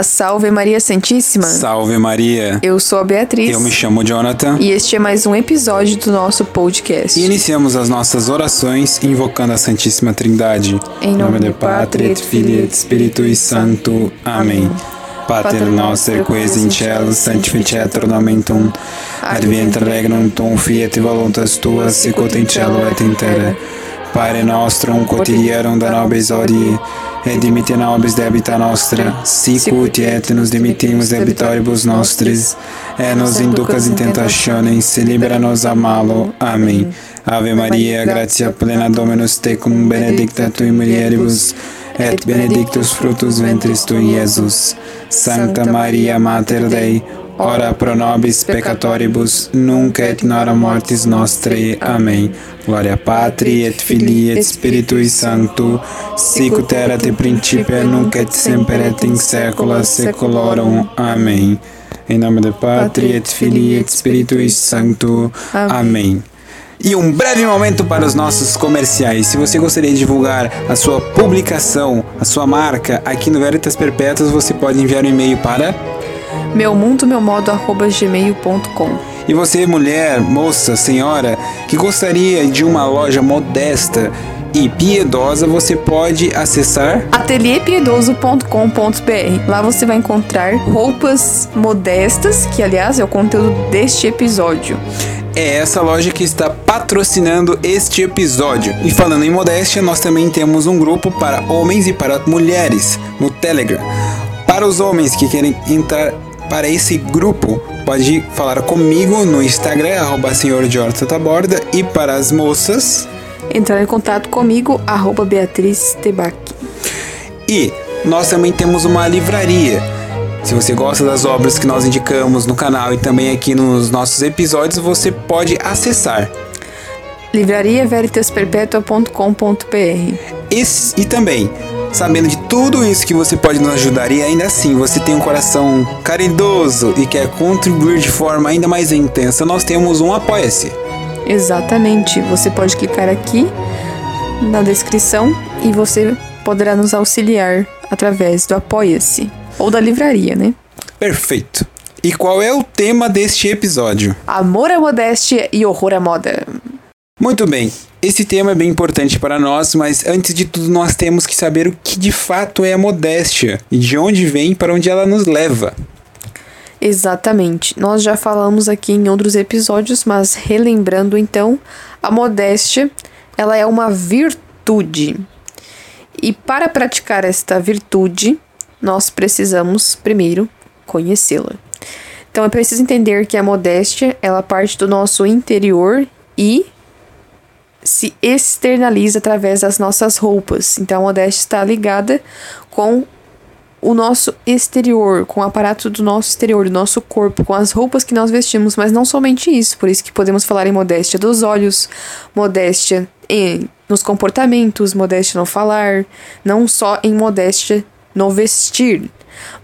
Olá, salve Maria Santíssima. Salve Maria. Eu sou a Beatriz. Eu me chamo Jonathan. E este é mais um episódio do nosso podcast. E iniciamos as nossas orações invocando a Santíssima Trindade. Em nome, nome do Pai, et Filho et Spiritui Santo. Amém. Pater noster quis in cielo sanctificetur nomen tuum. Adventre regnum tuum fiat voluntas tua sicut in cielo et in terra. Pare nostrum quotidianum da nobis odie et dimitte nobis debita nostra, sicut et nos dimittimus debitoribus nostris, et nos inducas in tentationem, se libera nos a malo. Amém. Ave Maria, gratia plena Dominus tecum, benedicta tui mulieribus, et benedictus fructus ventris tui, Iesus. Sancta Maria, Mater Dei, ora pro nobis peccatoribus, nunc et in hora mortis nostrae. Amém. Glória Patri et Filii et Spiritui Sancto, sicut erat in principio nunc et semper et in saecula saeculorum. Amém. Em nome do Patri et Filii et Spiritui Sancto. Amém. E um breve momento para os nossos comerciais. Se você gostaria de divulgar a sua publicação, a sua marca aqui no Veritas Perpétuas, você pode enviar um e-mail para meu mundo, meu modo, arroba gmail.com. E você, mulher, moça, senhora, que gostaria de uma loja modesta e piedosa, você pode acessar atelierpiedoso.com.br. Lá você vai encontrar roupas modestas, que aliás é o conteúdo deste episódio. É essa loja que está patrocinando este episódio. E falando em modéstia, nós também temos um grupo para homens e para mulheres no Telegram. Para os homens que querem entrar para esse grupo, pode falar comigo no Instagram, arroba Taborda, e para as moças... Entrar em contato comigo, arroba Beatriz Tebac. E nós também temos uma livraria. Se você gosta das obras que nós indicamos no canal e também aqui nos nossos episódios, você pode acessar livrariaveritasperpetua.com.br e, e também sabendo de tudo isso que você pode nos ajudar e ainda assim você tem um coração caridoso e quer contribuir de forma ainda mais intensa, nós temos um Apoia-se. Exatamente. Você pode clicar aqui na descrição e você poderá nos auxiliar através do Apoia-se ou da livraria, né? Perfeito. E qual é o tema deste episódio? Amor à modéstia e horror à moda. Muito bem. Esse tema é bem importante para nós, mas antes de tudo nós temos que saber o que de fato é a modéstia e de onde vem para onde ela nos leva. Exatamente. Nós já falamos aqui em outros episódios, mas relembrando então, a modéstia, ela é uma virtude. E para praticar esta virtude, nós precisamos primeiro conhecê-la. Então é preciso entender que a modéstia, ela parte do nosso interior e se externaliza através das nossas roupas. Então a modéstia está ligada com o nosso exterior, com o aparato do nosso exterior, do nosso corpo, com as roupas que nós vestimos, mas não somente isso, por isso que podemos falar em modéstia dos olhos, modéstia em, nos comportamentos, modéstia no falar, não só em modéstia no vestir.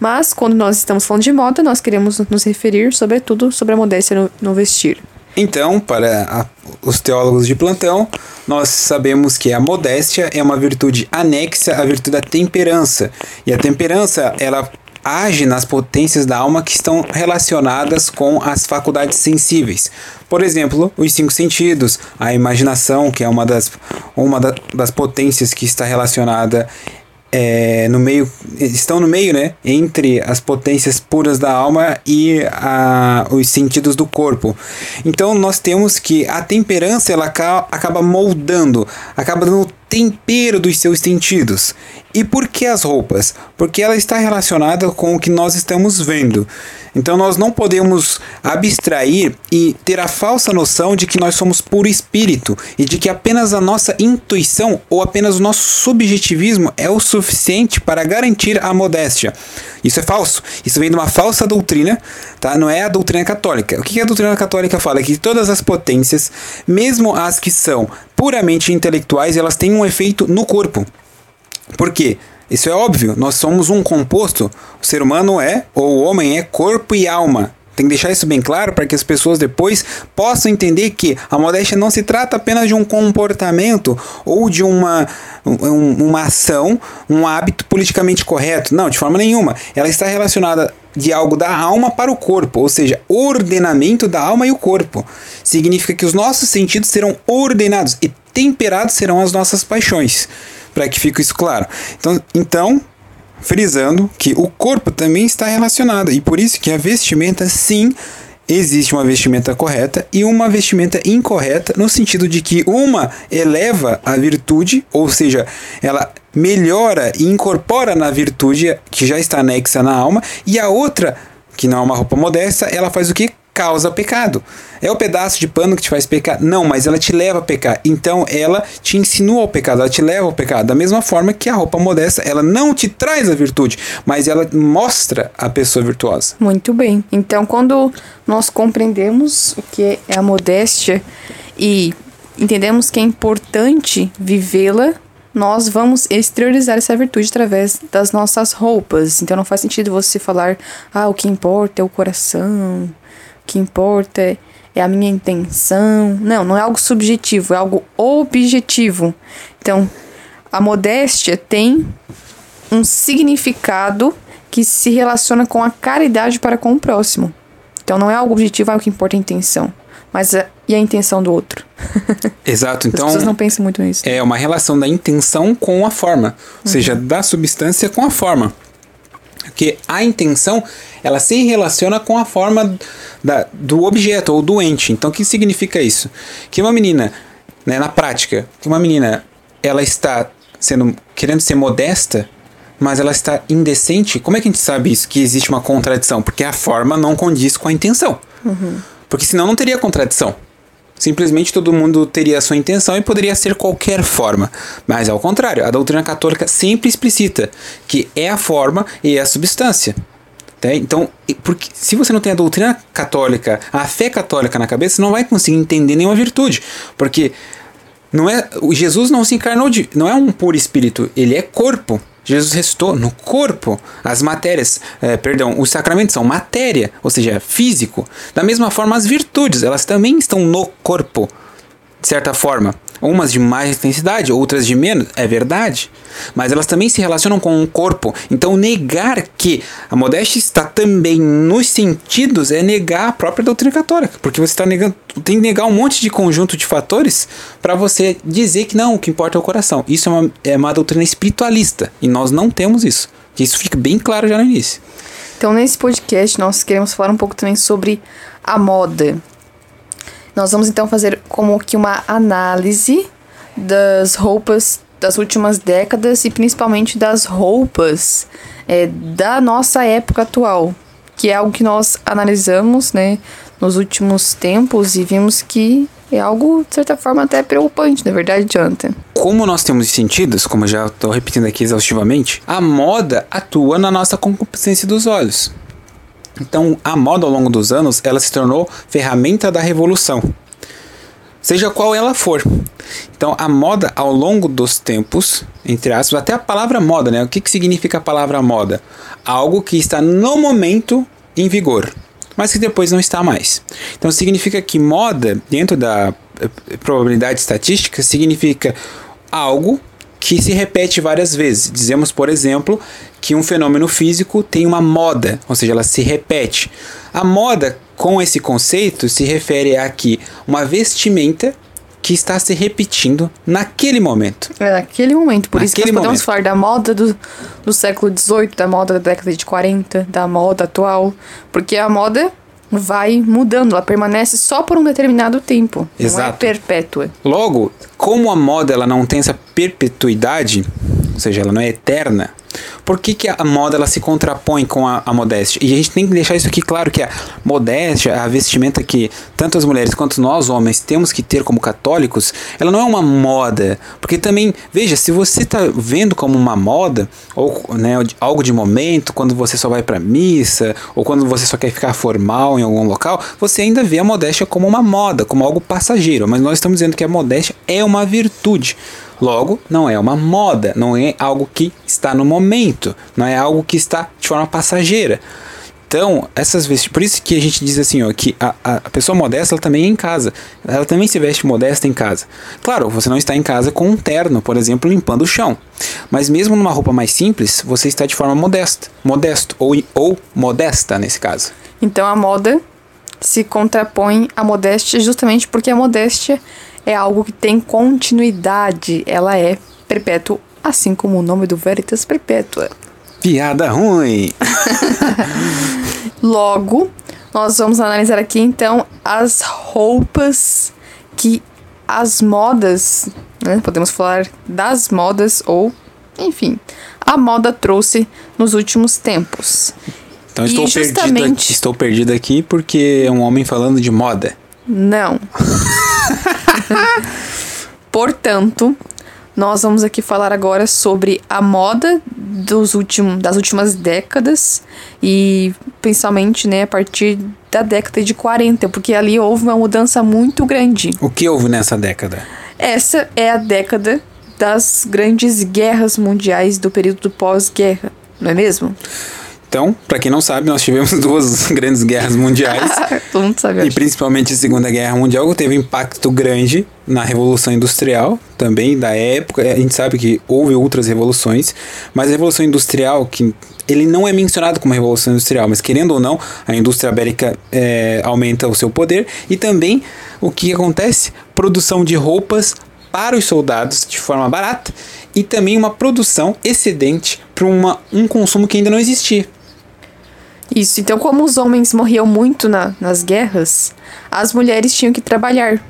Mas quando nós estamos falando de moda, nós queremos nos referir sobretudo sobre a modéstia no, no vestir. Então, para os teólogos de plantão, nós sabemos que a modéstia é uma virtude anexa à virtude da temperança. E a temperança, ela age nas potências da alma que estão relacionadas com as faculdades sensíveis. Por exemplo, os cinco sentidos, a imaginação, que é uma das, uma da, das potências que está relacionada é, no meio estão no meio, né, entre as potências puras da alma e a, os sentidos do corpo. Então nós temos que a temperança ela acaba moldando, acaba dando tempero dos seus sentidos. E por que as roupas? Porque ela está relacionada com o que nós estamos vendo. Então nós não podemos abstrair e ter a falsa noção de que nós somos puro espírito e de que apenas a nossa intuição ou apenas o nosso subjetivismo é o suficiente para garantir a modéstia. Isso é falso. Isso vem de uma falsa doutrina, tá? Não é a doutrina católica. O que a doutrina católica fala? É que todas as potências, mesmo as que são puramente intelectuais, elas têm um efeito no corpo. Por quê? Isso é óbvio, nós somos um composto. O ser humano é, ou o homem é corpo e alma. Tem que deixar isso bem claro para que as pessoas depois possam entender que a modéstia não se trata apenas de um comportamento ou de uma, um, uma ação, um hábito politicamente correto. Não, de forma nenhuma. Ela está relacionada de algo da alma para o corpo, ou seja, ordenamento da alma e o corpo. Significa que os nossos sentidos serão ordenados e temperados serão as nossas paixões. Para que fique isso claro. Então, então frisando que o corpo também está relacionado e por isso que a vestimenta sim existe uma vestimenta correta e uma vestimenta incorreta no sentido de que uma eleva a virtude, ou seja, ela melhora e incorpora na virtude que já está anexa na alma, e a outra, que não é uma roupa modesta, ela faz o que? Causa pecado. É o pedaço de pano que te faz pecar? Não, mas ela te leva a pecar. Então ela te insinua ao pecado, ela te leva ao pecado. Da mesma forma que a roupa modesta, ela não te traz a virtude, mas ela mostra a pessoa virtuosa. Muito bem. Então quando nós compreendemos o que é a modéstia e entendemos que é importante vivê-la, nós vamos exteriorizar essa virtude através das nossas roupas. Então não faz sentido você falar, ah, o que importa é o coração, que importa é a minha intenção. Não, não é algo subjetivo, é algo objetivo. Então, a modéstia tem um significado que se relaciona com a caridade para com o próximo. Então, não é algo objetivo, é o que importa é a intenção. Mas a, e a intenção do outro? Exato, então. As pessoas não pensam muito nisso. É uma relação da intenção com a forma, ou uhum. seja, da substância com a forma. Porque a intenção, ela se relaciona com a forma da, do objeto ou doente. Então, o que significa isso? Que uma menina, né, na prática, que uma menina, ela está sendo querendo ser modesta, mas ela está indecente. Como é que a gente sabe isso? Que existe uma contradição? Porque a forma não condiz com a intenção. Uhum. Porque senão não teria contradição. Simplesmente todo mundo teria a sua intenção e poderia ser qualquer forma. Mas ao contrário, a doutrina católica sempre explicita que é a forma e é a substância. Tá? Então, porque se você não tem a doutrina católica, a fé católica na cabeça, você não vai conseguir entender nenhuma virtude. Porque não é, Jesus não se encarnou de, não é um puro espírito, ele é corpo. Jesus ressuscitou no corpo. As matérias, é, perdão, os sacramentos são matéria, ou seja, físico. Da mesma forma, as virtudes, elas também estão no corpo, de certa forma. Umas de mais intensidade, outras de menos, é verdade. Mas elas também se relacionam com o corpo. Então, negar que a modéstia está também nos sentidos é negar a própria doutrina católica. Porque você está negando, tem que negar um monte de conjunto de fatores para você dizer que não, o que importa é o coração. Isso é uma, é uma doutrina espiritualista. E nós não temos isso. Isso fica bem claro já no início. Então, nesse podcast, nós queremos falar um pouco também sobre a moda. Nós vamos então fazer como que uma análise das roupas das últimas décadas e principalmente das roupas é, da nossa época atual, que é algo que nós analisamos, né, nos últimos tempos e vimos que é algo, de certa forma, até preocupante, na verdade, Jonathan. Como nós temos sentidos, como eu já estou repetindo aqui exaustivamente, a moda atua na nossa concupiscência dos olhos. Então, a moda ao longo dos anos, ela se tornou ferramenta da revolução. Seja qual ela for. Então, a moda ao longo dos tempos, entre aspas, até a palavra moda, né? O que, que significa a palavra moda? Algo que está no momento em vigor, mas que depois não está mais. Então, significa que moda, dentro da eh, probabilidade estatística, significa algo que se repete várias vezes. Dizemos, por exemplo, que um fenômeno físico tem uma moda, ou seja, ela se repete. A moda, com esse conceito, se refere a que uma vestimenta que está se repetindo naquele momento. É, naquele momento. Por naquele isso que nós podemos momento. falar da moda do, do século XVIII, da moda da década de 40, da moda atual. Porque a moda vai mudando, ela permanece só por um determinado tempo. Exato. Não é perpétua. Logo, como a moda ela não tem essa perpetuidade, ou seja, ela não é eterna, por que, que a moda ela se contrapõe com a, a, modéstia? E a gente tem que deixar isso aqui claro que a modéstia, a vestimenta que tanto as mulheres quanto nós homens temos que ter como católicos, ela não é uma moda, porque também veja se você está vendo como uma moda ou né, algo de momento, quando você só vai para missa ou quando você só quer ficar formal em algum local, você ainda vê a modéstia como uma moda, como algo passageiro. Mas nós estamos dizendo que a modéstia é uma virtude. Logo, não é uma moda, não é algo que está no momento, não é algo que está de forma passageira. Então, essas vestimentas. Por isso que a gente diz assim, ó, que a, a pessoa modesta ela também é em casa. Ela também se veste modesta em casa. Claro, você não está em casa com um terno, por exemplo, limpando o chão. Mas mesmo numa roupa mais simples, você está de forma modesta. Modesto. Ou, ou modesta, nesse caso. Então a moda se contrapõe à modéstia justamente porque a modéstia é algo que tem continuidade. Ela é perpétua, assim como o nome do Veritas Perpétua. Piada ruim! Logo, nós vamos analisar aqui então as roupas que as modas, né, podemos falar das modas ou, enfim, a moda trouxe nos últimos tempos. Então E estou, perdido justamente- aqui, estou perdido aqui porque é um homem falando de moda. Não. Portanto, nós vamos aqui falar agora sobre a moda dos últimos, das últimas décadas e principalmente né, a partir da década de 40, porque ali houve uma mudança muito grande. O que houve nessa década? Essa é a década das grandes guerras mundiais do período pós-guerra, não é mesmo? Então, para quem não sabe, nós tivemos duas grandes guerras mundiais. Todo mundo sabe. E principalmente a Segunda Guerra Mundial teve um impacto grande na Revolução Industrial, também da época. A gente sabe que houve outras revoluções, mas a Revolução Industrial, que ele não é mencionado como Revolução Industrial, mas querendo ou não, a indústria bélica é, aumenta o seu poder e também o que acontece? Produção de roupas para os soldados de forma barata e também uma produção excedente para um consumo que ainda não existia. Isso, então como os homens morriam muito na- nas guerras, as mulheres tinham que trabalhar.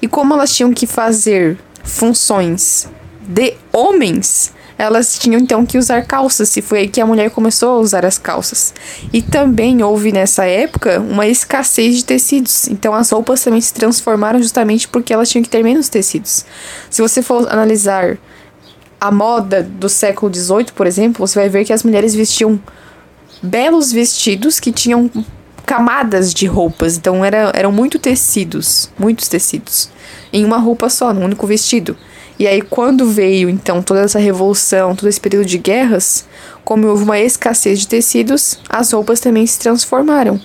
E como elas tinham que fazer funções de homens, elas tinham então que usar calças, e foi aí que a mulher começou a usar as calças. E também houve nessa época uma escassez de tecidos, então as roupas também se transformaram justamente porque elas tinham que ter menos tecidos. Se você for analisar a moda do século XVIII, por exemplo, você vai ver que as mulheres vestiam belos vestidos que tinham camadas de roupas. Então era, eram muito tecidos, muitos tecidos, em uma roupa só, num único vestido. E aí quando veio então toda essa revolução, todo esse período de guerras, como houve uma escassez de tecidos, as roupas também se transformaram.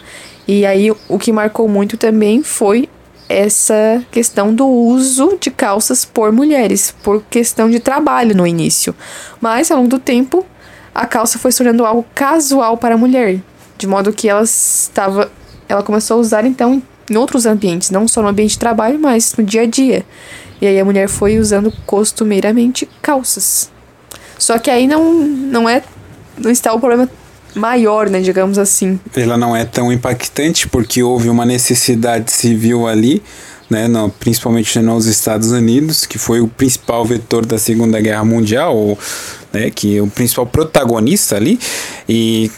E aí o que marcou muito também foi essa questão do uso de calças por mulheres, por questão de trabalho no início. Mas ao longo do tempo, a calça foi se tornando algo casual para a mulher, de modo que ela estava, ela começou a usar então em outros ambientes, não só no ambiente de trabalho, mas no dia a dia. E aí a mulher foi usando costumeiramente calças. Só que aí não não é não está o problema maior, né, digamos assim. ela não é tão impactante porque houve uma necessidade civil ali, né, no, principalmente nos Estados Unidos, que foi o principal vetor da Segunda Guerra Mundial, ou, né, que é o principal protagonista ali, e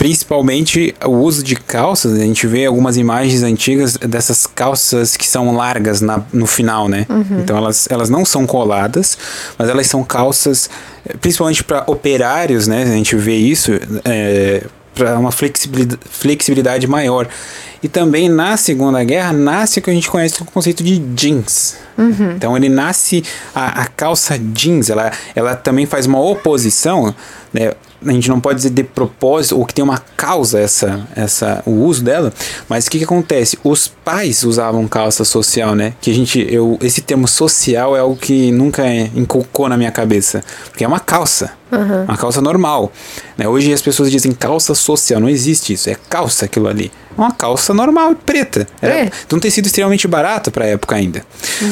principalmente o uso de calças, a gente vê algumas imagens antigas dessas calças que são largas na, no final, né? Então elas, elas não são coladas, mas elas são calças, eh, principalmente para operários, né? A gente vê isso, é, para uma flexibilidade, flexibilidade maior. E também na Segunda Guerra nasce o que a gente conhece como conceito de jeans. Então ele nasce a, a calça jeans, ela, ela também faz uma oposição, né? A gente não pode dizer de propósito ou que tem uma causa essa, essa o uso dela, mas o que, que acontece? Os pais usavam calça social, né? Que a gente, eu, esse termo social é algo que nunca inculcou na minha cabeça, porque é uma calça, uma calça normal. Né? Hoje as pessoas dizem calça social, não existe isso, é calça aquilo ali, É uma calça normal, preta, era É. de um tecido extremamente barato para a época ainda.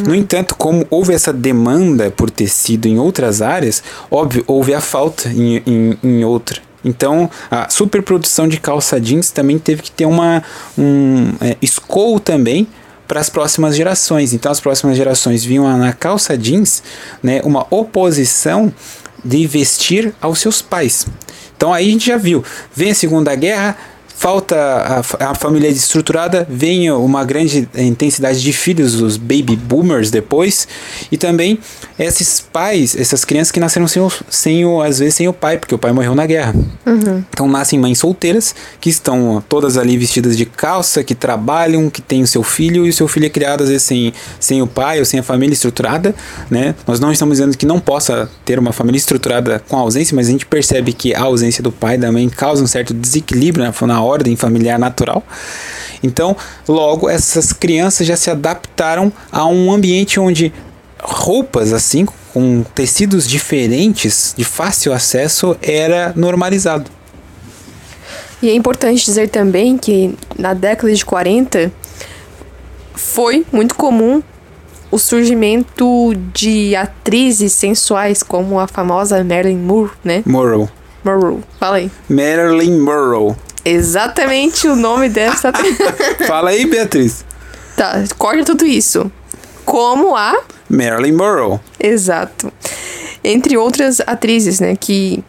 No entanto, como houve essa demanda por tecido em outras áreas, óbvio, houve a falta em, em, em outra. Então, a superprodução de calça jeans também teve que ter uma um é, também para as próximas gerações. Então, as próximas gerações viam na calça jeans né, uma oposição de vestir aos seus pais. Então, aí a gente já viu, vem a Segunda Guerra, falta a, a família estruturada, vem uma grande intensidade de filhos, os baby boomers depois, e também esses pais, essas crianças que nasceram sem o, sem o às vezes sem o pai, porque o pai morreu na guerra. Uhum. Então nascem mães solteiras que estão todas ali vestidas de calça, que trabalham, que têm o seu filho e o seu filho é criado às vezes sem, sem o pai ou sem a família estruturada, né? Nós não estamos dizendo que não possa ter uma família estruturada com ausência, mas a gente percebe que a ausência do pai também causa um certo desequilíbrio na, na ordem familiar natural. Então, logo essas crianças já se adaptaram a um ambiente onde roupas assim com tecidos diferentes, de fácil acesso, era normalizado. E é importante dizer também que na década de 40 foi muito comum o surgimento de atrizes sensuais como a famosa Marilyn Monroe, né? Monroe. Monroe, fala aí. Marilyn Monroe. Exatamente o nome dessa. Fala aí, Beatriz. tá, corta tudo isso. Como a Marilyn Monroe. Exato. Entre outras atrizes, né, que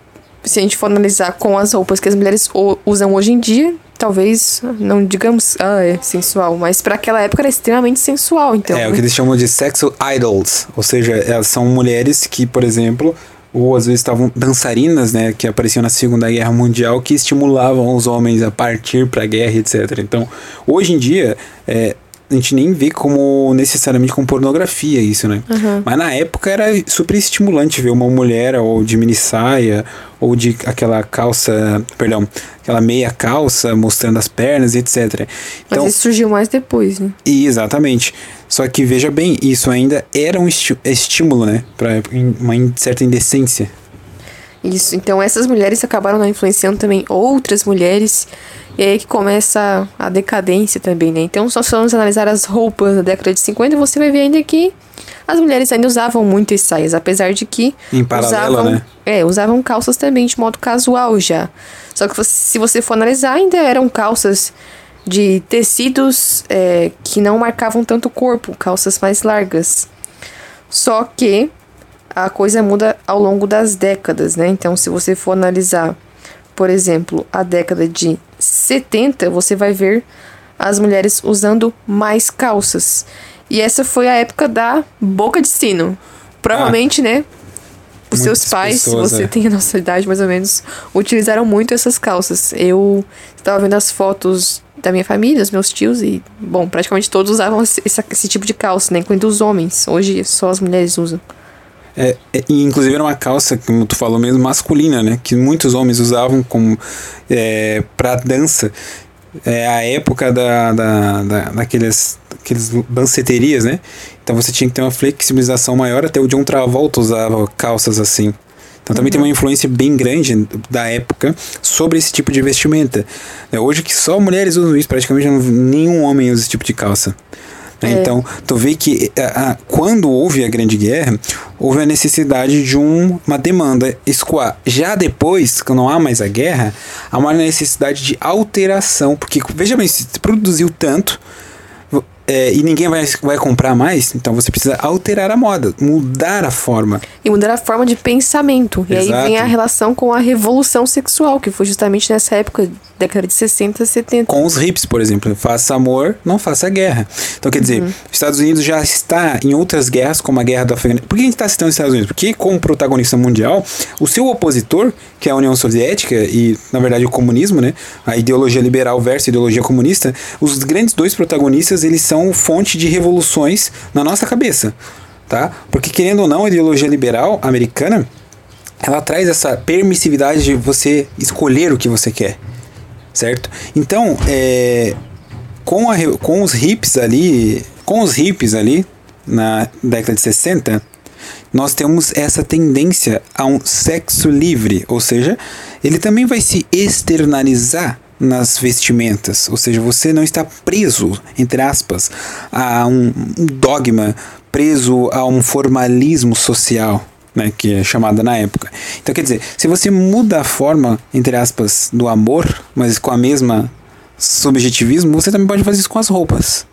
se a gente for analisar com as roupas que as mulheres usam hoje em dia, talvez não digamos, ah, é sensual, mas para aquela época era extremamente sensual, então. É, o que eles chamam de sexual idols. Ou seja, elas são mulheres que, por exemplo, ou às vezes estavam dançarinas, né, que apareciam na Segunda Guerra Mundial, que estimulavam os homens a partir para a guerra, etc. Então, hoje em dia, é, a gente nem vê como necessariamente com pornografia isso, né? Mas na época era super estimulante ver uma mulher ou de mini saia ou de aquela calça, perdão, aquela meia calça mostrando as pernas, etc. Mas isso surgiu mais depois, né? E, exatamente. Só que veja bem, isso ainda era um estímulo, né? Pra uma certa indecência. Isso. Então essas mulheres acabaram né, influenciando também outras mulheres. E aí que começa a decadência também, né? Então, só se vamos analisar as roupas da década de 50, você vai ver ainda que as mulheres ainda usavam muitas saias, apesar de que Em paralelo, usavam, né? É, usavam calças também de modo casual já. Só que se você for analisar, ainda eram calças de tecidos é, que não marcavam tanto o corpo, calças mais largas. Só que a coisa muda ao longo das décadas, né? Então, se você for analisar, por exemplo, a década de 70, você vai ver as mulheres usando mais calças. E essa foi a época da boca de sino. Provavelmente, né? Os seus pais, pessoas, se você é. tem a nossa idade mais ou menos, utilizaram muito essas calças. Eu estava vendo as fotos da minha família, dos meus tios, e, bom, praticamente todos usavam esse, esse- esse tipo de calça, né? Incluindo os homens. Hoje só as mulheres usam. É, é, inclusive era uma calça, como tu falou mesmo, masculina, né? Que muitos homens usavam como é, pra dança. É a época da, da, da, daqueles, daqueles danceterias, né? Então você tinha que ter uma flexibilização maior, até o John Travolta usava calças assim. Então também tem uma influência bem grande da época sobre esse tipo de vestimenta. É, hoje que só mulheres usam isso, praticamente nenhum homem usa esse tipo de calça. Né? É. Então, tu vê que a- a- quando houve a Grande Guerra, houve a necessidade de um- uma demanda escoar. Já depois, quando não há mais a guerra, há uma necessidade de alteração, porque veja bem, se produziu tanto é, e ninguém vai, vai comprar mais, então você precisa alterar a moda, mudar a forma. E mudar a forma de pensamento. E aí Exato. vem a relação com a revolução sexual, que foi justamente nessa época, década de 60, 70. com os hips, por exemplo. Faça amor, não faça guerra. Então, quer dizer, os Estados Unidos já está em outras guerras, como a guerra do Afeganistão. Por que a gente está citando os Estados Unidos? Porque, como protagonista mundial, o seu opositor, que é a União Soviética e, na verdade, o comunismo, né? A ideologia liberal versus a ideologia comunista, os grandes dois protagonistas, eles são fonte de revoluções na nossa cabeça, tá? Porque, querendo ou não, a ideologia liberal americana, ela traz essa permissividade de você escolher o que você quer certo? Então, é, com, a com os hips ali, com os hippies ali, na década de 60, nós temos essa tendência a um sexo livre, ou seja, ele também vai se externalizar nas vestimentas, ou seja, você não está preso, entre aspas, a um dogma, preso a um formalismo social, né, que é chamada na época. Então, quer dizer, se você muda a forma, entre aspas, do amor, mas com a mesma subjetivismo, você também pode fazer isso com as roupas.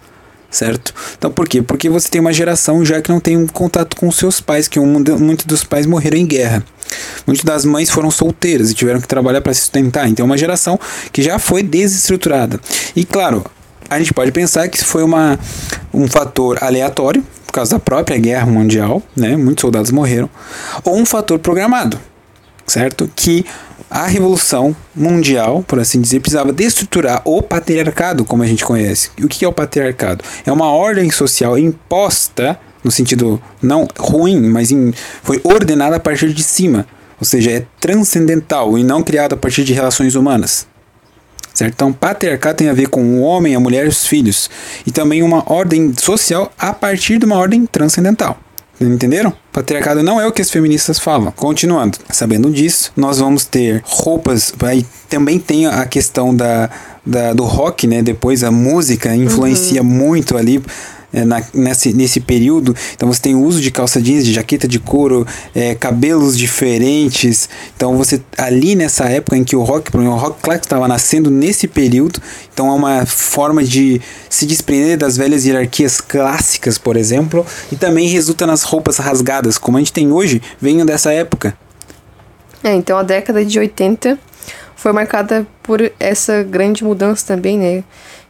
Certo? Então por quê? Porque você tem uma geração já que não tem um contato com seus pais, que um, muitos dos pais morreram em guerra. Muitas das mães foram solteiras e tiveram que trabalhar para se sustentar. Então é uma geração que já foi desestruturada. E claro, a gente pode pensar que foi uma, um fator aleatório, por causa da própria guerra mundial, né? Muitos soldados morreram, ou um fator programado, certo? Que a revolução mundial, por assim dizer, precisava destruturar o patriarcado, como a gente conhece. E o que é o patriarcado? É uma ordem social imposta, no sentido não ruim, mas em, foi ordenada a partir de cima. Ou seja, é transcendental e não criada a partir de relações humanas. Certo? Então, patriarcado tem a ver com o homem, a mulher e os filhos. E também uma ordem social a partir de uma ordem transcendental. Entenderam? Patriarcado não é o que as feministas falam. Continuando, sabendo disso, nós vamos ter roupas. Aí também tem a questão da, da do rock, né? Depois a música influencia uhum. muito ali é, na, nesse, nesse período. Então você tem o uso de calça jeans, de jaqueta de couro, é, cabelos diferentes. Então você ali nessa época em que o rock, o rock claro estava nascendo nesse período, então é uma forma de se desprender das velhas hierarquias clássicas, por exemplo, e também resulta nas roupas rasgadas, como a gente tem hoje, venham dessa época. É, então a década de 80 foi marcada por essa grande mudança também, né?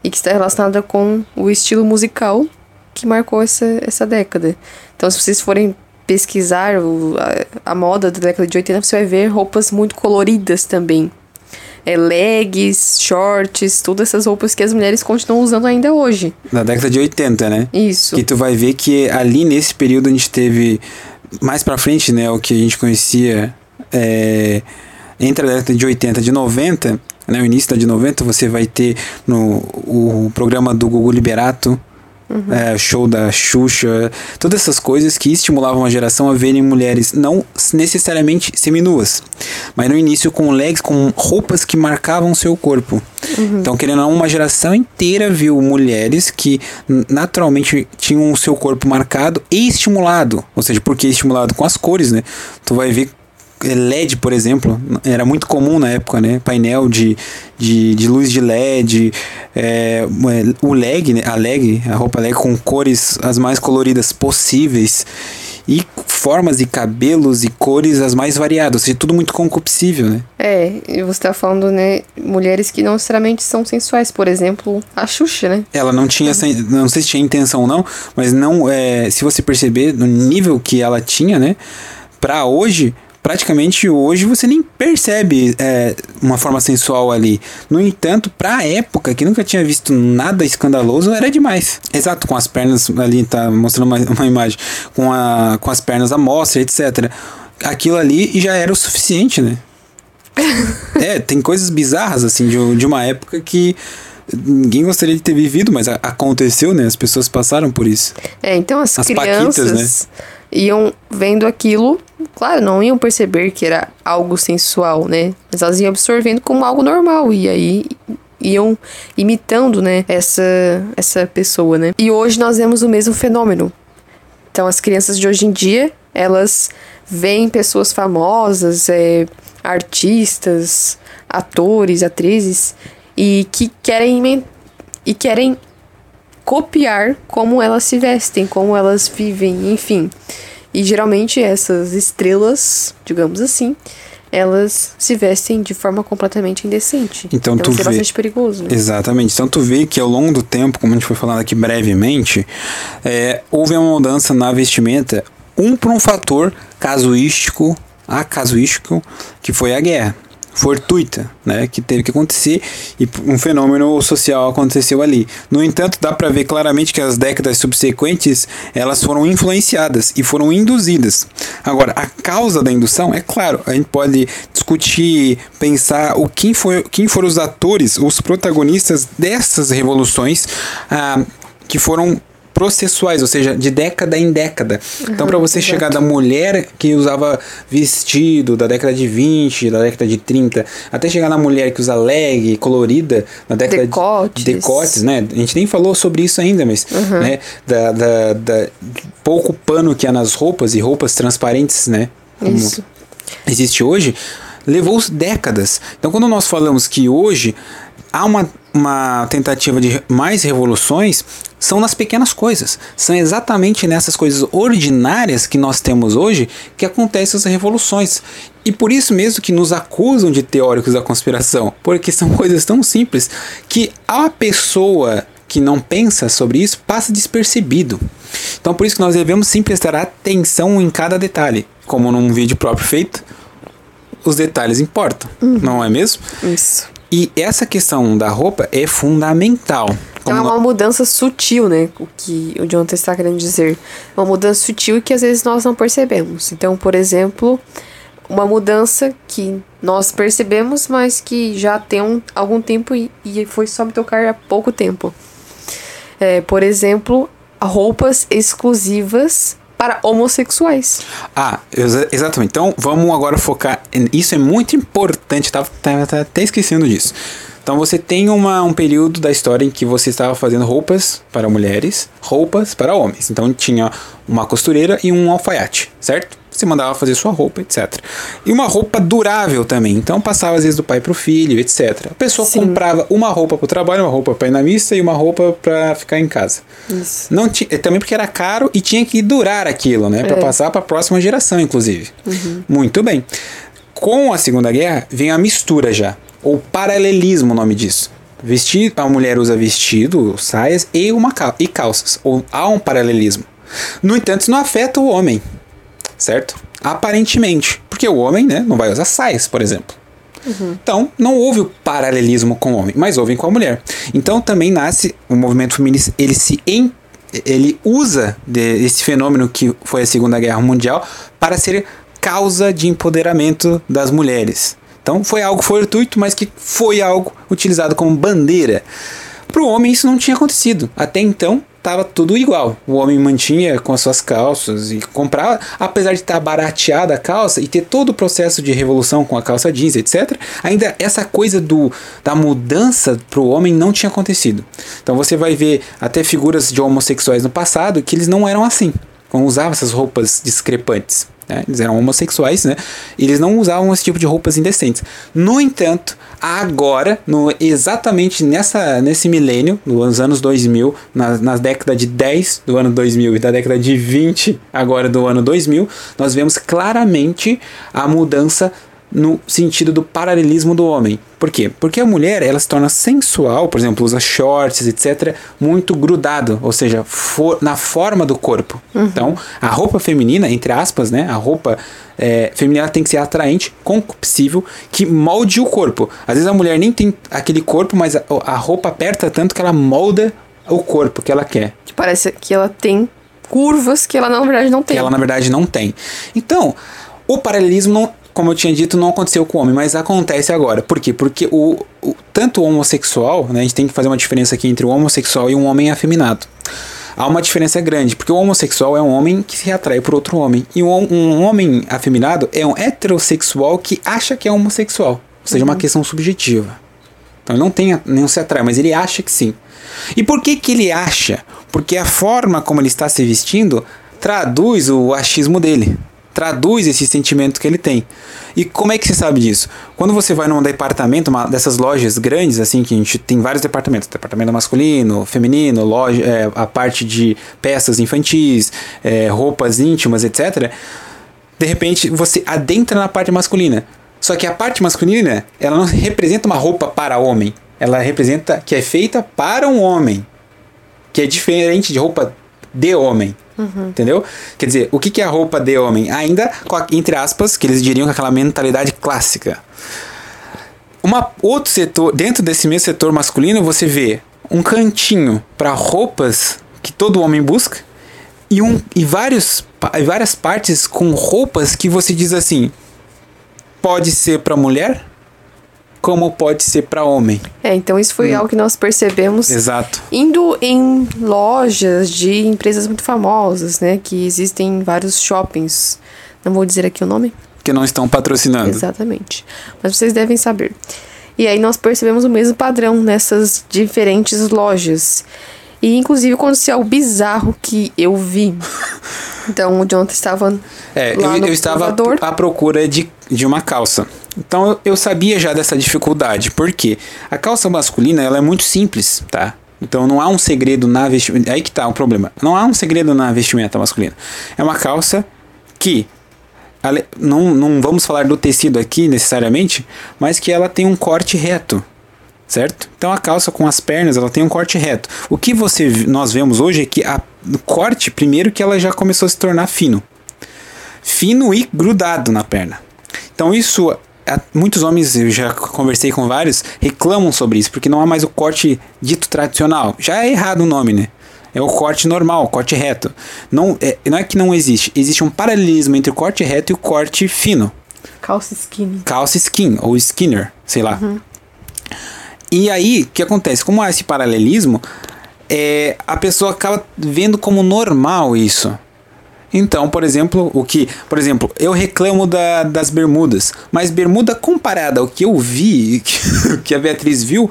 E que está relacionada com o estilo musical que marcou essa, essa década. Então, se vocês forem pesquisar o, a, a, moda da década de 80, você vai ver roupas muito coloridas também. É, legs, shorts, todas essas roupas que as mulheres continuam usando ainda hoje. Na década de 80, né? Isso. Que tu vai ver que ali nesse período a gente teve mais pra frente, né, o que a gente conhecia é, entre a década de 80 e de 90, né, o início da de 90, você vai ter no o programa do Gugu Liberato, Uhum. É, show da Xuxa, todas essas coisas que estimulavam a geração a verem mulheres não necessariamente seminuas, mas no início com legs, com roupas que marcavam seu corpo. Uhum. Então, querendo ou não, uma geração inteira viu mulheres que naturalmente tinham o seu corpo marcado e estimulado. Ou seja, porque estimulado com as cores, né? Tu vai ver LED, por exemplo, era muito comum na época, né? Painel de, de, de luz de LED, é, o leg, né? a leg, a roupa leg com cores as mais coloridas possíveis e formas e cabelos e cores as mais variadas, ou seja, tudo muito concupiscível, né? É, e você tá falando, né, mulheres que não necessariamente são sensuais, por exemplo, a Xuxa, né? Ela não tinha, não sei se tinha intenção ou não, mas não, é, se você perceber, no nível que ela tinha, né, pra hoje, praticamente hoje você nem percebe é, uma forma sensual ali. No entanto, pra época, que nunca tinha visto nada escandaloso, era demais. Exato, com as pernas ali, tá mostrando uma, uma imagem, com, a, com as pernas à mostra, etc. Aquilo ali já era o suficiente, né? é, tem coisas bizarras, assim, de, de uma época que ninguém gostaria de ter vivido, mas aconteceu, né? As pessoas passaram por isso. É, então as, as crianças paquitas, né? Iam vendo aquilo claro, não iam perceber que era algo sensual, né? Mas elas iam absorvendo como algo normal e aí iam imitando, né, essa essa pessoa, né? E hoje nós vemos o mesmo fenômeno. Então as crianças de hoje em dia, elas veem pessoas famosas, é, artistas, atores, atrizes e que querem e querem copiar como elas se vestem, como elas vivem, enfim. E geralmente essas estrelas, digamos assim, elas se vestem de forma completamente indecente. Então, então tu é vê... bastante perigoso. Né? Exatamente. Então tu vê que ao longo do tempo, como a gente foi falando aqui brevemente, é, houve uma mudança na vestimenta, um por um fator casuístico, acasuístico, que foi a guerra fortuita, né, que teve que acontecer e um fenômeno social aconteceu ali. No entanto, dá para ver claramente que as décadas subsequentes elas foram influenciadas e foram induzidas. Agora, a causa da indução é claro, a gente pode discutir, pensar o quem foi, quem foram os atores, os protagonistas dessas revoluções ah, que foram processuais, ou seja, de década em década. Uhum, então, para você exato. chegar da mulher que usava vestido da década de 20, da década de 30, até chegar na mulher que usa leg, colorida, na década decotes. de decotes, né? A gente nem falou sobre isso ainda, mas, uhum. né? Da, da, da, pouco pano que há nas roupas e roupas transparentes, né? Como isso. Existe hoje, levou décadas. Então, quando nós falamos que hoje há uma, uma tentativa de mais revoluções são nas pequenas coisas. São exatamente nessas coisas ordinárias que nós temos hoje que acontecem as revoluções. E por isso mesmo que nos acusam de teóricos da conspiração, porque são coisas tão simples que a pessoa que não pensa sobre isso passa despercebido. Então por isso que nós devemos sim prestar atenção em cada detalhe, como num vídeo próprio feito, os detalhes importam, uhum. não é mesmo? Isso. E essa questão da roupa é fundamental. Então é uma mudança sutil, né? O que o Jonathan está querendo dizer. Uma mudança sutil que às vezes nós não percebemos. Então, por exemplo, uma mudança que nós percebemos, mas que já tem um, algum tempo e, e foi só me tocar há pouco tempo. É, por exemplo, roupas exclusivas para homossexuais. Ah, exa exatamente. Então vamos agora focar. Isso é muito importante, tava, tava, tava até esquecendo disso. Então você tem uma, um período da história em que você estava fazendo roupas para mulheres, roupas para homens. Então tinha uma costureira e um alfaiate, certo? Você mandava fazer sua roupa, etc. E uma roupa durável também. Então passava às vezes do pai para o filho, etc. A pessoa Sim. comprava uma roupa para o trabalho, uma roupa para ir na missa e uma roupa para ficar em casa. Isso. Não é, também porque era caro e tinha que durar aquilo, né? Para é. passar para a próxima geração, inclusive. Uhum. Muito bem. Com a Segunda Guerra vem a mistura já, ou paralelismo, o nome disso. Vestido, a mulher usa vestido, saias e uma cal e calças. Ou há um paralelismo. No entanto, isso não afeta o homem certo? Aparentemente. Porque o homem, né, não vai usar saias, por exemplo. Uhum. Então, não houve o paralelismo com o homem, mas houve com a mulher. Então, também nasce o movimento feminista, ele se em, ele usa esse fenômeno que foi a Segunda Guerra Mundial para ser causa de empoderamento das mulheres. Então, foi algo fortuito, mas que foi algo utilizado como bandeira. Para o homem, isso não tinha acontecido. Até então, estava tudo igual. O homem mantinha com as suas calças e comprava, apesar de estar tá barateada a calça e ter todo o processo de revolução com a calça jeans, etc. Ainda essa coisa do da mudança para o homem não tinha acontecido. Então você vai ver até figuras de homossexuais no passado que eles não eram assim, usavam essas roupas discrepantes. Né? Eles eram homossexuais, né? Eles não usavam esse tipo de roupas indecentes. No entanto, agora, no, exatamente nessa, nesse milênio, nos anos 2000, na, nas décadas de 10 do ano 2000 e da década de 20 agora do ano 2000, nós vemos claramente a mudança no sentido do paralelismo do homem. Por quê? Porque a mulher ela se torna sensual, por exemplo, usa shorts, etc., muito grudado, ou seja, for, na forma do corpo. Uhum. Então, a roupa feminina, entre aspas, né, a roupa é, feminina tem que ser atraente, concupiscível, que molde o corpo. Às vezes a mulher nem tem aquele corpo, mas a, a roupa aperta tanto que ela molda o corpo que ela quer. Que parece que ela tem curvas que ela na verdade não tem. Que ela na verdade não tem. Então, o paralelismo não, como eu tinha dito, não aconteceu com o homem, mas acontece agora. Por quê? Porque o, o, tanto o homossexual, né, a gente tem que fazer uma diferença aqui entre o homossexual e um homem afeminado. Há uma diferença grande, porque o homossexual é um homem que se atrai por outro homem. E um, um homem afeminado é um heterossexual que acha que é homossexual. Ou seja, uhum. uma questão subjetiva. Então ele não tem, não se atrai, mas ele acha que sim. E por que, que ele acha? Porque a forma como ele está se vestindo traduz o achismo dele traduz esse sentimento que ele tem. E como é que você sabe disso? Quando você vai num departamento, uma dessas lojas grandes, assim, que a gente tem vários departamentos, departamento masculino, feminino, loja, é, a parte de peças infantis, é, roupas íntimas, etc. De repente você adentra na parte masculina. Só que a parte masculina, ela não representa uma roupa para homem. Ela representa que é feita para um homem. Que é diferente de roupa de homem. Uhum. Entendeu? Quer dizer, o que é a roupa de homem? Ainda, entre aspas, que eles diriam com aquela mentalidade clássica. Uma, outro setor, dentro desse mesmo setor masculino, você vê um cantinho para roupas que todo homem busca e, um, e vários, várias partes com roupas que você diz assim: pode ser para mulher, como pode ser para homem. É, então isso foi hum. algo que nós percebemos. Exato. Indo em lojas de empresas muito famosas, né? Que existem em vários shoppings. Não vou dizer aqui o nome. Que não estão patrocinando. Exatamente. Mas vocês devem saber. E aí nós percebemos o mesmo padrão nessas diferentes lojas. E inclusive aconteceu algo bizarro que eu vi. Então o Jonathan estava. É, eu, eu estava à procura de, de uma calça. Então eu, sabia já dessa dificuldade, porque a calça masculina ela é muito simples, tá? Então não há um segredo na vestimenta. Aí que tá o problema. Não há um segredo na vestimenta masculina. É uma calça que não, não vamos falar do tecido aqui necessariamente, mas que ela tem um corte reto, certo? Então a calça com as pernas ela tem um corte reto. O que você nós vemos hoje é que a o corte primeiro que ela já começou a se tornar fino, fino e grudado na perna. Então isso muitos homens, eu já conversei com vários, reclamam sobre isso, porque não há mais o corte dito tradicional. Já é errado o nome, né? É o corte normal, o corte reto. Não é, não é que não existe, existe um paralelismo entre o corte reto e o corte fino. Calça skinny. Calça skin, ou skinner, sei lá. Uhum. E aí, o que acontece? Como há esse paralelismo, é, a pessoa acaba vendo como normal isso. Então, por exemplo, o que, por exemplo, eu reclamo da, das bermudas, mas bermuda comparada ao que eu vi, que a Beatriz viu,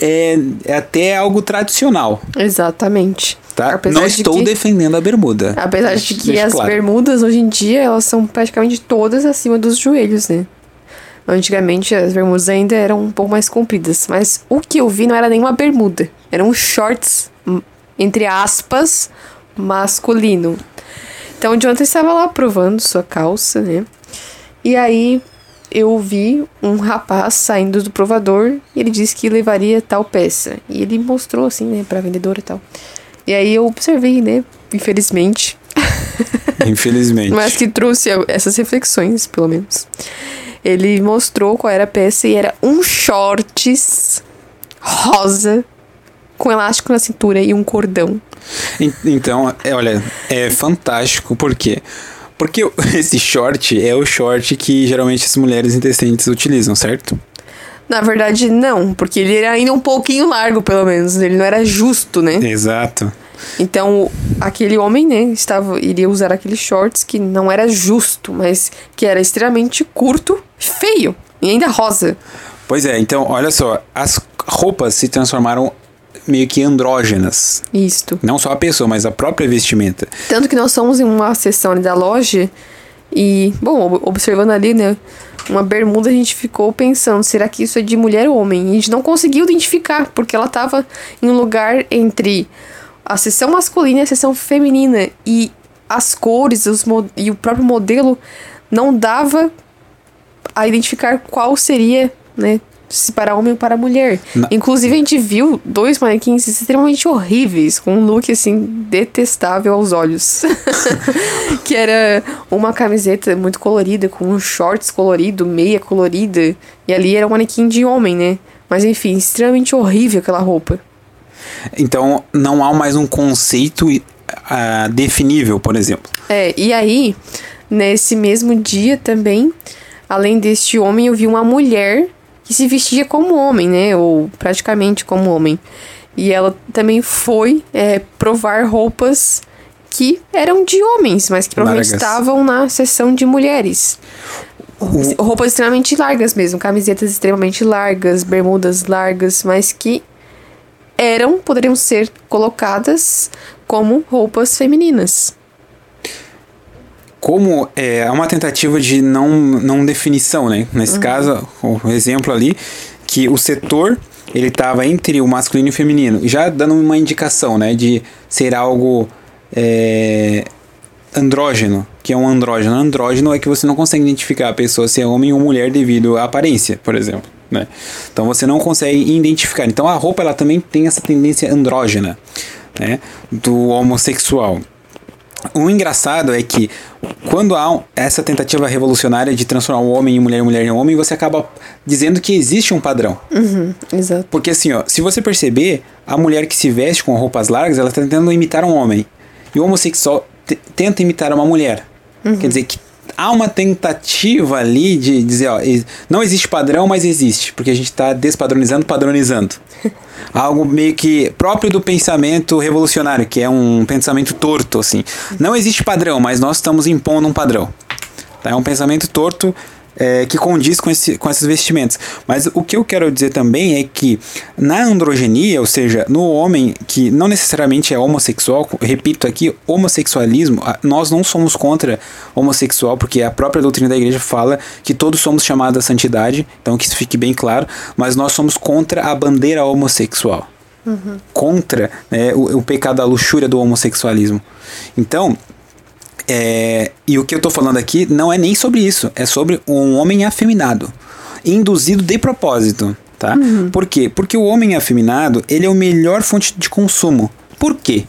é, é até algo tradicional. Exatamente. Tá? Apesar Não estou de que, defendendo a bermuda. Apesar de que as claro. bermudas hoje em dia elas são praticamente todas acima dos joelhos, né? Antigamente as bermudas ainda eram um pouco mais compridas, mas o que eu vi não era nenhuma bermuda, eram shorts entre aspas masculino. Então o Jonathan estava lá provando sua calça, né? E aí eu vi um rapaz saindo do provador e ele disse que levaria tal peça. E ele mostrou assim, né, pra vendedora e tal. E aí eu observei, né, infelizmente. Infelizmente. Mas que trouxe essas reflexões, pelo menos. Ele mostrou qual era a peça e era um shorts rosa com elástico na cintura e um cordão. Então, é, olha, é fantástico, por quê? Porque esse short é o short que geralmente as mulheres intestintes utilizam, certo? Na verdade, não, porque ele era ainda um pouquinho largo, pelo menos. Ele não era justo, né? Exato. Então, aquele homem, né, estava, iria usar aqueles shorts que não era justo, mas que era extremamente curto, feio e ainda rosa. Pois é, então, olha só, as roupas se transformaram meio que andrógenas. Isto. Não só a pessoa, mas a própria vestimenta. Tanto que nós somos em uma ali da loja e, bom, observando ali, né, uma bermuda, a gente ficou pensando, será que isso é de mulher ou homem? E a gente não conseguiu identificar, porque ela estava em um lugar entre a seção masculina e a seção feminina. E as cores os e o próprio modelo não dava a identificar qual seria, né, se para homem ou para mulher. Não. Inclusive, a gente viu dois manequins extremamente horríveis, com um look assim detestável aos olhos. que era uma camiseta muito colorida, com um shorts colorido, meia colorida. E ali era um manequim de homem, né? Mas enfim, extremamente horrível aquela roupa. Então, não há mais um conceito uh, definível, por exemplo. É, e aí, nesse mesmo dia também, além deste homem, eu vi uma mulher que se vestia como homem, né? Ou praticamente como homem. E ela também foi é, provar roupas que eram de homens, mas que provavelmente largas. estavam na seção de mulheres. O... Roupas extremamente largas mesmo, camisetas extremamente largas, bermudas largas, mas que eram, poderiam ser colocadas como roupas femininas como é uma tentativa de não, não definição, né? Nesse uhum. caso, o exemplo ali, que o setor ele estava entre o masculino e o feminino, já dando uma indicação, né, de ser algo é, andrógeno, que é um andrógeno. Andrógeno é que você não consegue identificar a pessoa se é homem ou mulher devido à aparência, por exemplo. Né? Então você não consegue identificar. Então a roupa ela também tem essa tendência andrógena né? do homossexual. O engraçado é que quando há essa tentativa revolucionária de transformar o homem em mulher e mulher em homem, você acaba dizendo que existe um padrão. Uhum, exato. Porque assim, ó, se você perceber, a mulher que se veste com roupas largas, ela está tentando imitar um homem. E o homossexual tenta imitar uma mulher. Uhum. Quer dizer que há uma tentativa ali de dizer, ó, não existe padrão, mas existe, porque a gente está despadronizando, padronizando. algo meio que próprio do pensamento revolucionário, que é um pensamento torto, assim. Não existe padrão, mas nós estamos impondo um padrão. Tá? É um pensamento torto é, que condiz com, esse, com essas vestimentas. Mas o que eu quero dizer também é que na androgenia, ou seja, no homem que não necessariamente é homossexual, repito aqui, homossexualismo, nós não somos contra homossexual, porque a própria doutrina da igreja fala que todos somos chamados à santidade, então que isso fique bem claro, mas nós somos contra a bandeira homossexual. Uhum. Contra né, o, o pecado da luxúria do homossexualismo. Então, é, e o que eu tô falando aqui não é nem sobre isso, é sobre um homem afeminado, induzido de propósito, tá? Uhum. Por quê? Porque o homem afeminado, ele é o melhor fonte de consumo. Por quê?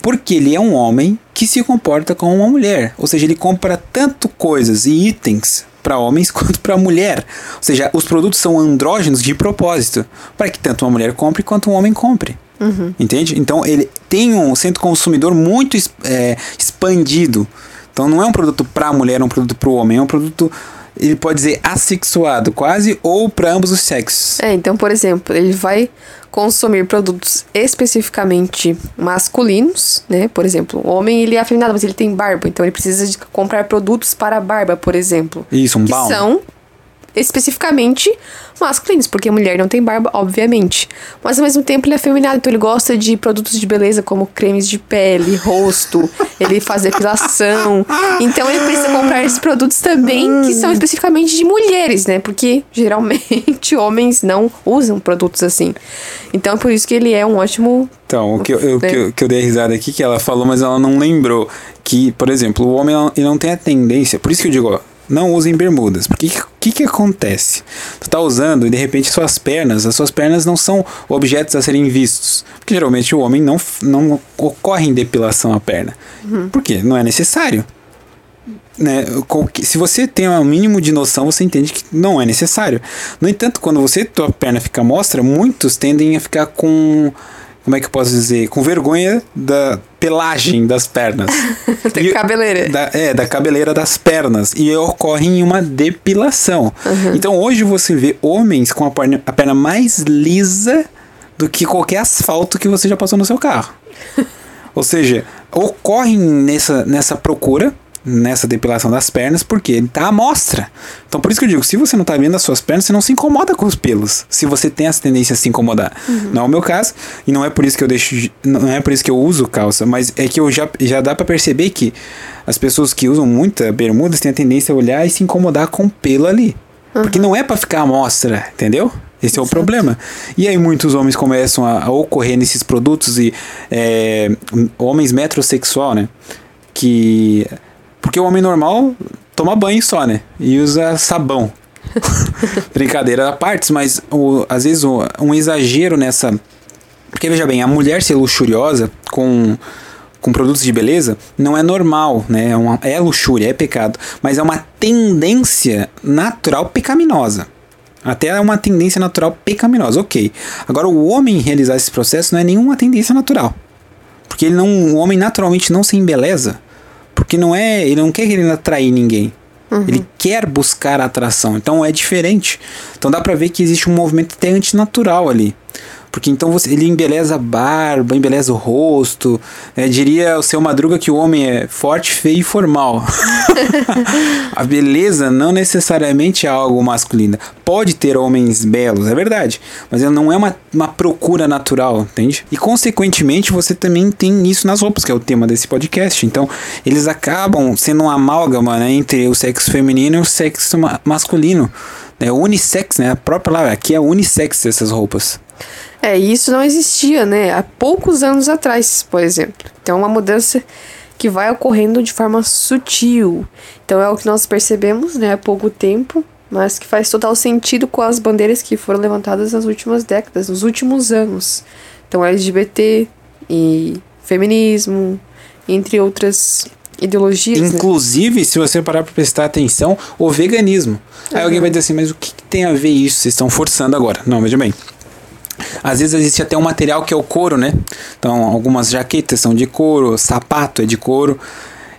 Porque ele é um homem que se comporta como uma mulher, ou seja, ele compra tanto coisas e itens para homens quanto para mulher. Ou seja, os produtos são andrógenos de propósito, para que tanto uma mulher compre quanto um homem compre. Uhum. Entende? Então ele tem um centro consumidor muito é, expandido. Então não é um produto para a mulher, é um produto para o homem, é um produto ele pode dizer assexuado, quase, ou para ambos os sexos. É, então, por exemplo, ele vai consumir produtos especificamente masculinos, né? Por exemplo, o homem ele é afeminado, mas ele tem barba, então ele precisa de comprar produtos para a barba, por exemplo. Isso, um que balm. são especificamente masculinos, porque a mulher não tem barba, obviamente. Mas ao mesmo tempo ele é feminado, então ele gosta de produtos de beleza como cremes de pele, rosto, ele faz depilação. Então ele precisa comprar esses produtos também que são especificamente de mulheres, né? Porque geralmente homens não usam produtos assim. Então é por isso que ele é um ótimo. Então, o que eu, né? que eu, que eu dei risada aqui que ela falou, mas ela não lembrou que, por exemplo, o homem ele não tem a tendência. Por isso que eu digo, ó, não usem bermudas. Porque o que, que acontece? Tu tá usando e de repente suas pernas, as suas pernas não são objetos a serem vistos. Porque geralmente o homem não, não ocorre em depilação a perna. Uhum. Por quê? Não é necessário. Né? Se você tem um mínimo de noção, você entende que não é necessário. No entanto, quando você tua perna fica mostra, muitos tendem a ficar com como é que eu posso dizer? Com vergonha da pelagem das pernas. da e, cabeleira. Da, é, da cabeleira das pernas. E ocorre em uma depilação. Uhum. Então hoje você vê homens com a perna, a perna mais lisa do que qualquer asfalto que você já passou no seu carro. Ou seja, ocorre nessa, nessa procura nessa depilação das pernas, porque ele tá à mostra. Então por isso que eu digo, se você não tá vendo as suas pernas, você não se incomoda com os pelos. Se você tem essa tendência a se incomodar. Uhum. Não é o meu caso, e não é por isso que eu deixo, não é por isso que eu uso calça, mas é que eu já, já dá para perceber que as pessoas que usam muita bermuda têm a tendência a olhar e se incomodar com o pelo ali. Uhum. Porque não é para ficar à mostra, entendeu? Esse é o problema. E aí muitos homens começam a, a ocorrer nesses produtos e é, homens metrosexual, né? Que porque o homem normal toma banho só, né? E usa sabão. Brincadeira à parte, mas o, às vezes o, um exagero nessa. Porque veja bem, a mulher ser luxuriosa com, com produtos de beleza não é normal, né? É, uma, é luxúria, é pecado. Mas é uma tendência natural pecaminosa. Até é uma tendência natural pecaminosa, ok. Agora, o homem realizar esse processo não é nenhuma tendência natural. Porque ele não, o homem naturalmente não se embeleza. Porque não é. Ele não quer querer atrair ninguém. Uhum. Ele quer buscar a atração. Então é diferente. Então dá pra ver que existe um movimento até antinatural ali. Porque então você, ele embeleza a barba, embeleza o rosto. É, diria o seu Madruga que o homem é forte, feio e formal. a beleza não necessariamente é algo masculino. Pode ter homens belos, é verdade. Mas ela não é uma, uma procura natural, entende? E consequentemente você também tem isso nas roupas, que é o tema desse podcast. Então eles acabam sendo uma amálgama né, entre o sexo feminino e o sexo ma masculino. É unissex, né? A própria palavra aqui é unissex essas roupas. É, e isso não existia, né? Há poucos anos atrás, por exemplo. Então, é uma mudança que vai ocorrendo de forma sutil. Então, é o que nós percebemos, né? Há pouco tempo, mas que faz total sentido com as bandeiras que foram levantadas nas últimas décadas, nos últimos anos. Então, LGBT e feminismo, entre outras ideologias. Né? Inclusive, né? se você parar para prestar atenção, o veganismo. Uhum. Aí alguém vai dizer assim, mas o que, que tem a ver isso? Vocês estão forçando agora. Não, veja bem. Às vezes existe até um material que é o couro, né? Então, algumas jaquetas são de couro, sapato é de couro.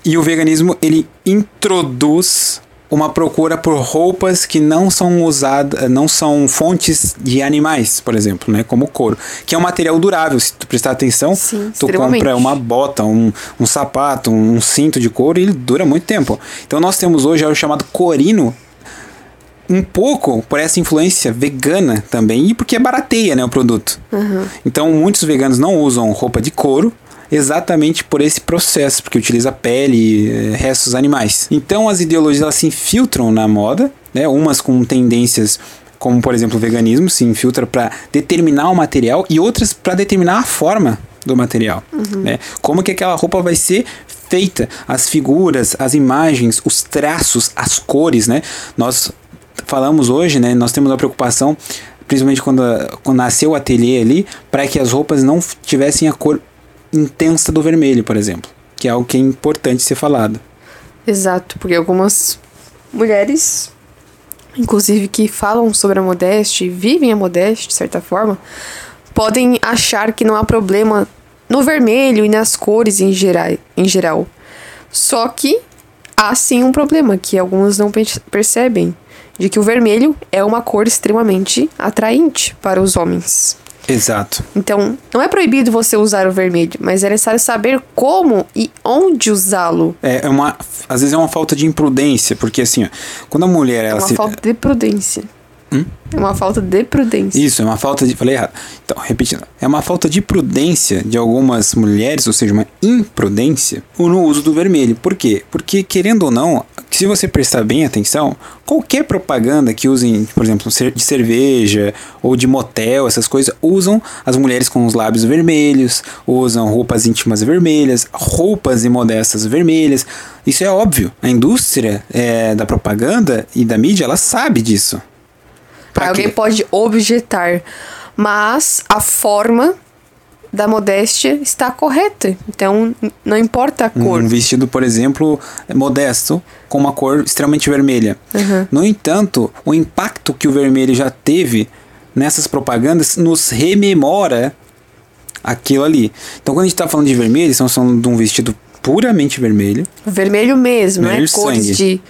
E o veganismo, ele introduz uma procura por roupas que não são usadas, não são fontes de animais, por exemplo, né, como couro, que é um material durável. Se tu prestar atenção, Sim, tu compra uma bota, um, um sapato, um, cinto de couro e ele dura muito tempo. Então nós temos hoje é o chamado corino um pouco por essa influência vegana também e porque barateia né, o produto. Então muitos veganos não usam roupa de couro exatamente por esse processo, porque utiliza pele, eh, restos animais. Então as ideologias elas se infiltram na moda, né, umas com tendências como por exemplo o veganismo se infiltra para determinar o material e outras para determinar a forma do material, né? Como que aquela roupa vai ser feita, as figuras, as imagens, os traços, as cores, né? Nós falamos hoje, né? Nós temos a preocupação, principalmente quando, quando nasceu o ateliê ali, para que as roupas não tivessem a cor intensa do vermelho, por exemplo, que é algo que é importante ser falado. Exato, porque algumas mulheres, inclusive que falam sobre a modéstia e vivem a modéstia de certa forma, podem achar que não há problema no vermelho e nas cores em geral. Em geral. Só que há sim um problema que algumas não pe- percebem, de que o vermelho é uma cor extremamente atraente para os homens. Exato. Então, não é proibido você usar o vermelho, mas é necessário saber como e onde usá-lo. É é uma, às vezes é uma falta de imprudência, porque assim, ó, quando a mulher É ela uma se falta de prudência. É uma falta de prudência. Isso, é uma falta de. Falei errado. Então, repetindo. É uma falta de prudência de algumas mulheres, ou seja, uma imprudência, no uso do vermelho. Por quê? Porque, querendo ou não, se você prestar bem atenção, qualquer propaganda que usem, por exemplo, de cerveja ou de motel, essas coisas, usam as mulheres com os lábios vermelhos, usam roupas íntimas vermelhas, roupas imodestas vermelhas. Isso é óbvio. A indústria eh, da propaganda e da mídia, ela sabe disso. Pra Alguém quê? pode objetar, mas a forma da modéstia está correta. Então, não importa a cor. Um vestido, por exemplo, modesto, com uma cor extremamente vermelha. Uhum. No entanto, o impacto que o vermelho já teve nessas propagandas nos rememora aquilo ali. Então, quando a gente está falando de vermelho, estamos falando de um vestido puramente vermelho. Vermelho mesmo, Vermelho não é cores sangue. de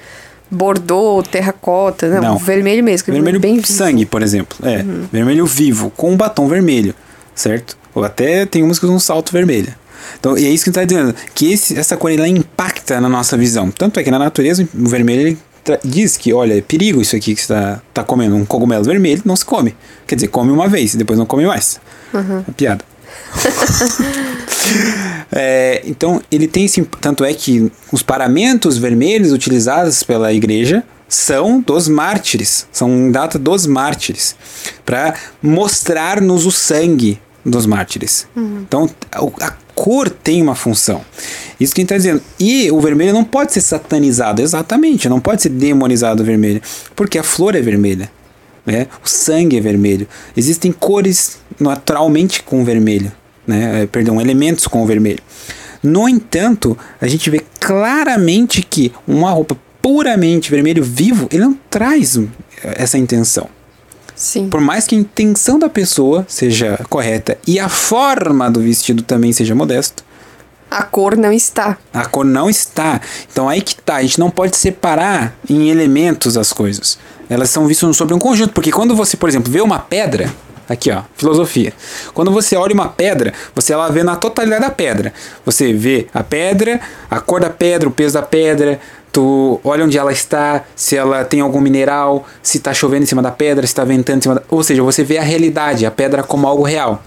bordô, terracota. Não, Não. vermelho mesmo. é Vermelho bem vivo. Uhum. sangue, por exemplo. É, vermelho vivo, com um batom vermelho, certo? Ou até tem umas que usam um salto vermelho. Então, e é isso que está dizendo, que esse, essa cor ela impacta na nossa visão. Tanto é que na natureza o vermelho ele diz que, olha, é perigo isso aqui que você está tá comendo. Um cogumelo vermelho não se come. Quer dizer, come uma vez, depois não come mais. É piada. É, então, ele tem esse. Tanto é que os paramentos vermelhos utilizados pela igreja são dos mártires, são data dos mártires, para mostrar-nos o sangue dos mártires. Então, a, a cor tem uma função. Isso que a gente está dizendo. E o vermelho não pode ser satanizado, exatamente, não pode ser demonizado o vermelho, porque a flor é vermelha. Né? O sangue é vermelho. Existem cores naturalmente com vermelho, né? Eh, perdão, elementos com vermelho. No entanto, a gente vê claramente que uma roupa puramente vermelho vivo, ele não traz eh, essa intenção. Sim. Por mais que a intenção da pessoa seja correta e a forma do vestido também seja modesto, A cor não está. a cor não está. Então aí que tá. A gente não pode separar em elementos as coisas. Elas são vistas sobre um conjunto. Porque quando você, por exemplo, vê uma pedra. Aqui, ó, filosofia. Quando você olha uma pedra, você ela vê na totalidade da pedra. Você vê a pedra, a cor da pedra, o peso da pedra. Tu olha onde ela está, se ela tem algum mineral, se tá chovendo em cima da pedra, se tá ventando em cima da... Ou seja, você vê a realidade, a pedra como algo real.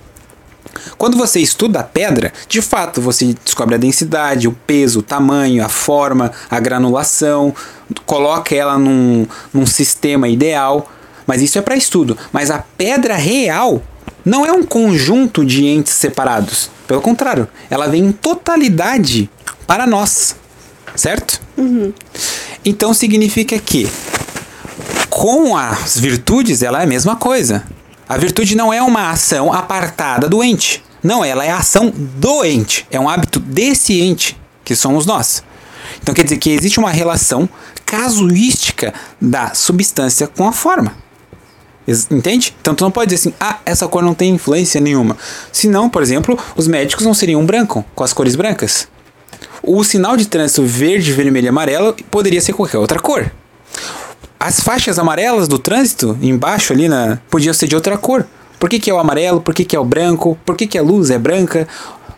Quando você estuda a pedra, de fato você descobre a densidade, o peso, o tamanho, a forma, a granulação, coloca ela num, num sistema ideal. Mas isso é para estudo. Mas a pedra real não é um conjunto de entes separados. Pelo contrário, ela vem em totalidade para nós. Certo? Então significa que com as virtudes, ela é a mesma coisa. A virtude não é uma ação apartada do ente. Não, ela é a ação do ente. É um hábito desse ente, que somos nós. Então quer dizer que existe uma relação casuística da substância com a forma. Entende? Então tu não pode dizer assim, ah, essa cor não tem influência nenhuma. Senão, por exemplo, os médicos não seriam branco, com as cores brancas. O sinal de trânsito verde, vermelho e amarelo poderia ser qualquer outra cor. As faixas amarelas do trânsito, embaixo ali, na, podiam ser de outra cor. Por que, que é o amarelo? Por que, que é o branco? Por que, que a luz é branca?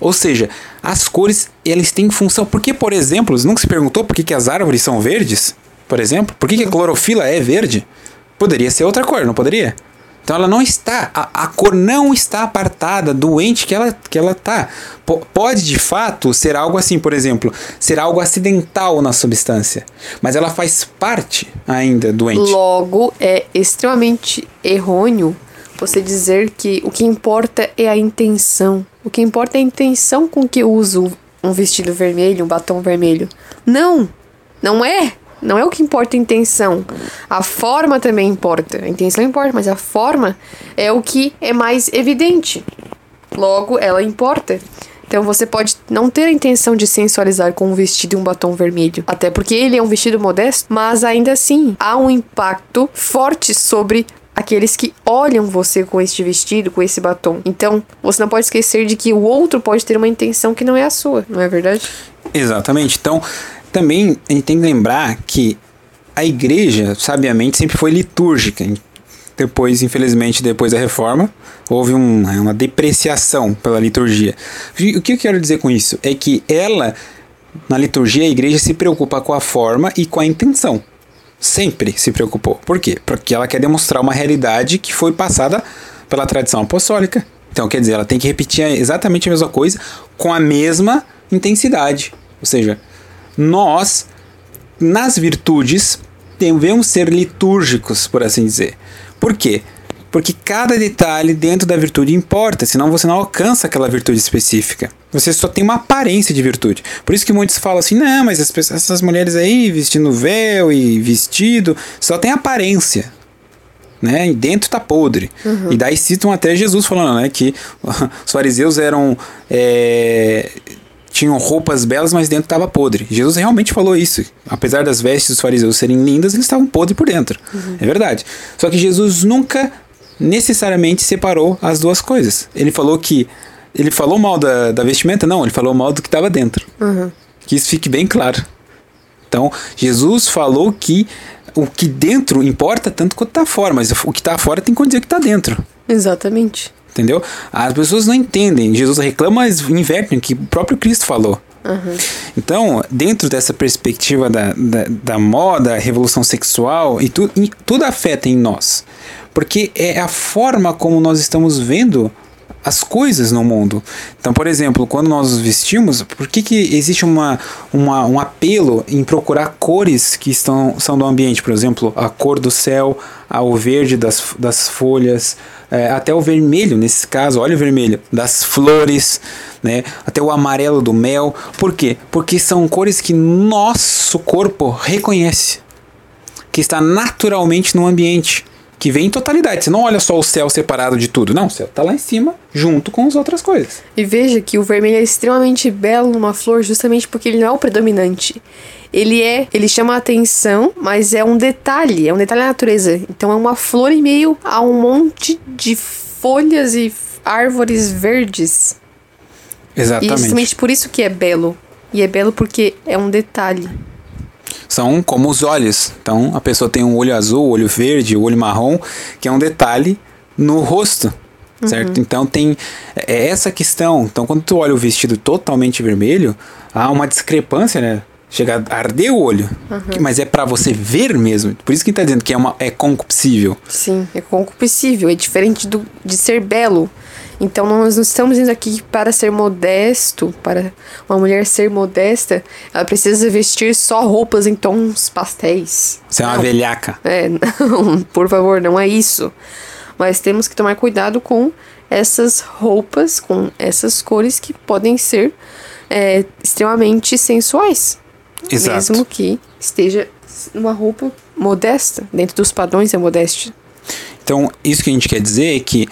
Ou seja, as cores, eles têm função. Por que, por exemplo, nunca se perguntou por que, que as árvores são verdes? Por exemplo, por que, que a clorofila é verde? Poderia ser outra cor, não poderia? Então ela não está, a, a cor não está apartada do ente que ela, que ela tá. P pode de fato ser algo assim, por exemplo, ser algo acidental na substância, mas ela faz parte ainda do ente. Logo, é extremamente errôneo você dizer que o que importa é a intenção. O que importa é a intenção com que uso um vestido vermelho, um batom vermelho. Não, não é. Não é o que importa a intenção. A forma também importa. A intenção importa, mas a forma é o que é mais evidente. Logo, ela importa. Então você pode não ter a intenção de sensualizar com um vestido e um batom vermelho, até porque ele é um vestido modesto, mas ainda assim há um impacto forte sobre aqueles que olham você com este vestido, com esse batom. Então, você não pode esquecer de que o outro pode ter uma intenção que não é a sua, não é verdade? Exatamente. Então, também a gente tem que lembrar que a igreja, sabiamente, sempre foi litúrgica. Depois, infelizmente, depois da reforma, houve um, uma depreciação pela liturgia. O que eu quero dizer com isso? É que ela, na liturgia, a igreja se preocupa com a forma e com a intenção. Sempre se preocupou. Por quê? Porque ela quer demonstrar uma realidade que foi passada pela tradição apostólica. Então, quer dizer, ela tem que repetir exatamente a mesma coisa com a mesma intensidade. Ou seja, nós, nas virtudes, devemos ser litúrgicos, por assim dizer. Por quê? Porque cada detalhe dentro da virtude importa, senão você não alcança aquela virtude específica. Você só tem uma aparência de virtude. Por isso que muitos falam assim: não, mas pessoas, essas mulheres aí vestindo véu e vestido, só tem aparência. Né? E dentro tá podre. Uhum. E daí citam até Jesus falando né, que os fariseus eram. É, tinham roupas belas, mas dentro estava podre. Jesus realmente falou isso. Apesar das vestes dos fariseus serem lindas, eles estavam podres por dentro. Uhum. É verdade. Só que Jesus nunca necessariamente separou as duas coisas. Ele falou que. Ele falou mal da, da vestimenta? Não, ele falou mal do que estava dentro. Uhum. Que isso fique bem claro. Então, Jesus falou que o que dentro importa tanto quanto está fora, mas o que está fora tem que dizer que está dentro. Exatamente. Entendeu? As pessoas não entendem. Jesus reclama, mas invertem o que o próprio Cristo falou. Uhum. Então, dentro dessa perspectiva da, da, da moda, revolução sexual, e, tu, e tudo afeta em nós. Porque é a forma como nós estamos vendo as coisas no mundo. Então, por exemplo, quando nós nos vestimos, por que, que existe uma, uma, um apelo em procurar cores que estão, são do ambiente? Por exemplo, a cor do céu, o verde das, das folhas, é, até o vermelho, nesse caso, olha o vermelho, das flores, né? até o amarelo do mel. Por quê? Porque são cores que nosso corpo reconhece, que está naturalmente no ambiente que vem em totalidade. Você não olha só o céu separado de tudo. Não, o céu tá lá em cima, junto com as outras coisas. E veja que o vermelho é extremamente belo numa flor, justamente porque ele não é o predominante. Ele é, ele chama a atenção, mas é um detalhe, é um detalhe da natureza. Então é uma flor em meio a um monte de folhas e árvores verdes. Exatamente. E justamente por isso que é belo. E é belo porque é um detalhe são como os olhos. Então a pessoa tem um olho azul, olho verde, olho marrom, que é um detalhe no rosto. Certo? Uhum. Então tem é essa questão. Então quando tu olha o vestido totalmente vermelho, há uma discrepância, né? Chega a arder o olho. Uhum. Mas é para você ver mesmo. Por isso que tá dizendo que é, uma, é concupiscível. Sim, é concupiscível. É diferente do, de ser belo. Então nós não estamos indo aqui para ser modesto, para uma mulher ser modesta, ela precisa vestir só roupas em tons pastéis. Você é uma velhaca. É, não, por favor, não é isso. Mas temos que tomar cuidado com essas roupas, com essas cores que podem ser é, extremamente sensuais. Exato. Mesmo que esteja uma roupa modesta, dentro dos padrões da modéstia. Então, isso que a gente quer dizer é que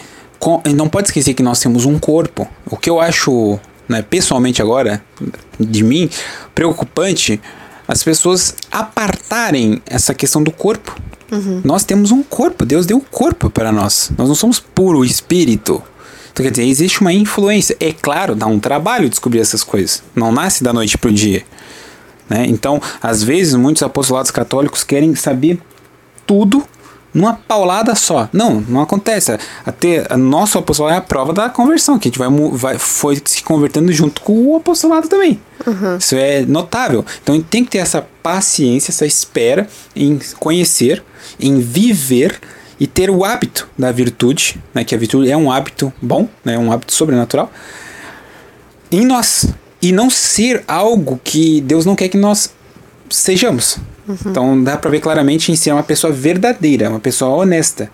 não pode esquecer que nós temos um corpo. O que eu acho, né, pessoalmente agora, de mim, preocupante, as pessoas apartarem essa questão do corpo. Uhum. Nós temos um corpo, Deus deu o um corpo para nós. Nós não somos puro espírito. Então, quer dizer, existe uma influência. É claro, dá um trabalho descobrir essas coisas. Não nasce da noite para o dia. Né? Então, às vezes, muitos apostolados católicos querem saber tudo numa paulada só. Não, não acontece. Até a nosso apostolado é a prova da conversão, que a gente vai, vai foi se convertendo junto com o apostolado também. Uhum. Isso é notável. Então tem que ter essa paciência, essa espera em conhecer, em viver e ter o hábito da virtude, né, que a virtude é um hábito bom, né, um hábito sobrenatural, em nós. E não ser algo que Deus não quer que nós sejamos. Uhum. Então dá para ver claramente em si é uma pessoa verdadeira, uma pessoa honesta,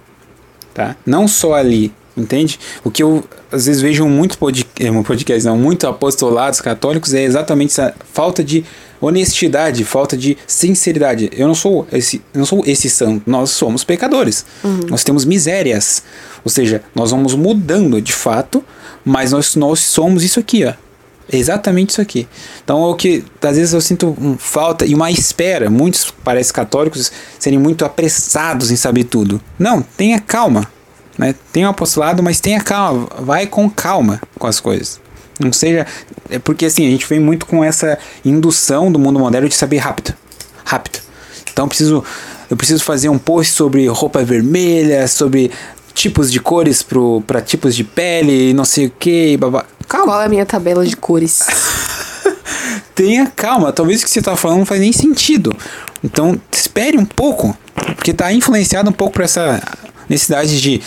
tá? Não só ali, entende? O que eu às vezes vejo muito podcast, é, podcast não, muito apostolados católicos é exatamente essa falta de honestidade, falta de sinceridade. Eu não sou esse, não sou esse santo, nós somos pecadores. Uhum. Nós temos misérias. Ou seja, nós vamos mudando de fato, mas nós, nós somos isso aqui, ó. É exatamente isso aqui. Então, é o que às vezes eu sinto um, falta e uma espera. Muitos parecem católicos serem muito apressados em saber tudo. Não, tenha calma. Né? Tenha um apostolado, mas tenha calma. Vai com calma com as coisas. Não seja. É porque assim, a gente vem muito com essa indução do mundo moderno de saber rápido. Rápido. Então eu preciso. Eu preciso fazer um post sobre roupa vermelha, sobre tipos de cores para tipos de pele, não sei o que. Calma. Qual é a minha tabela de cores? Tenha calma, talvez o que você está falando não faz nem sentido. Então, espere um pouco, porque está influenciado um pouco por essa necessidade de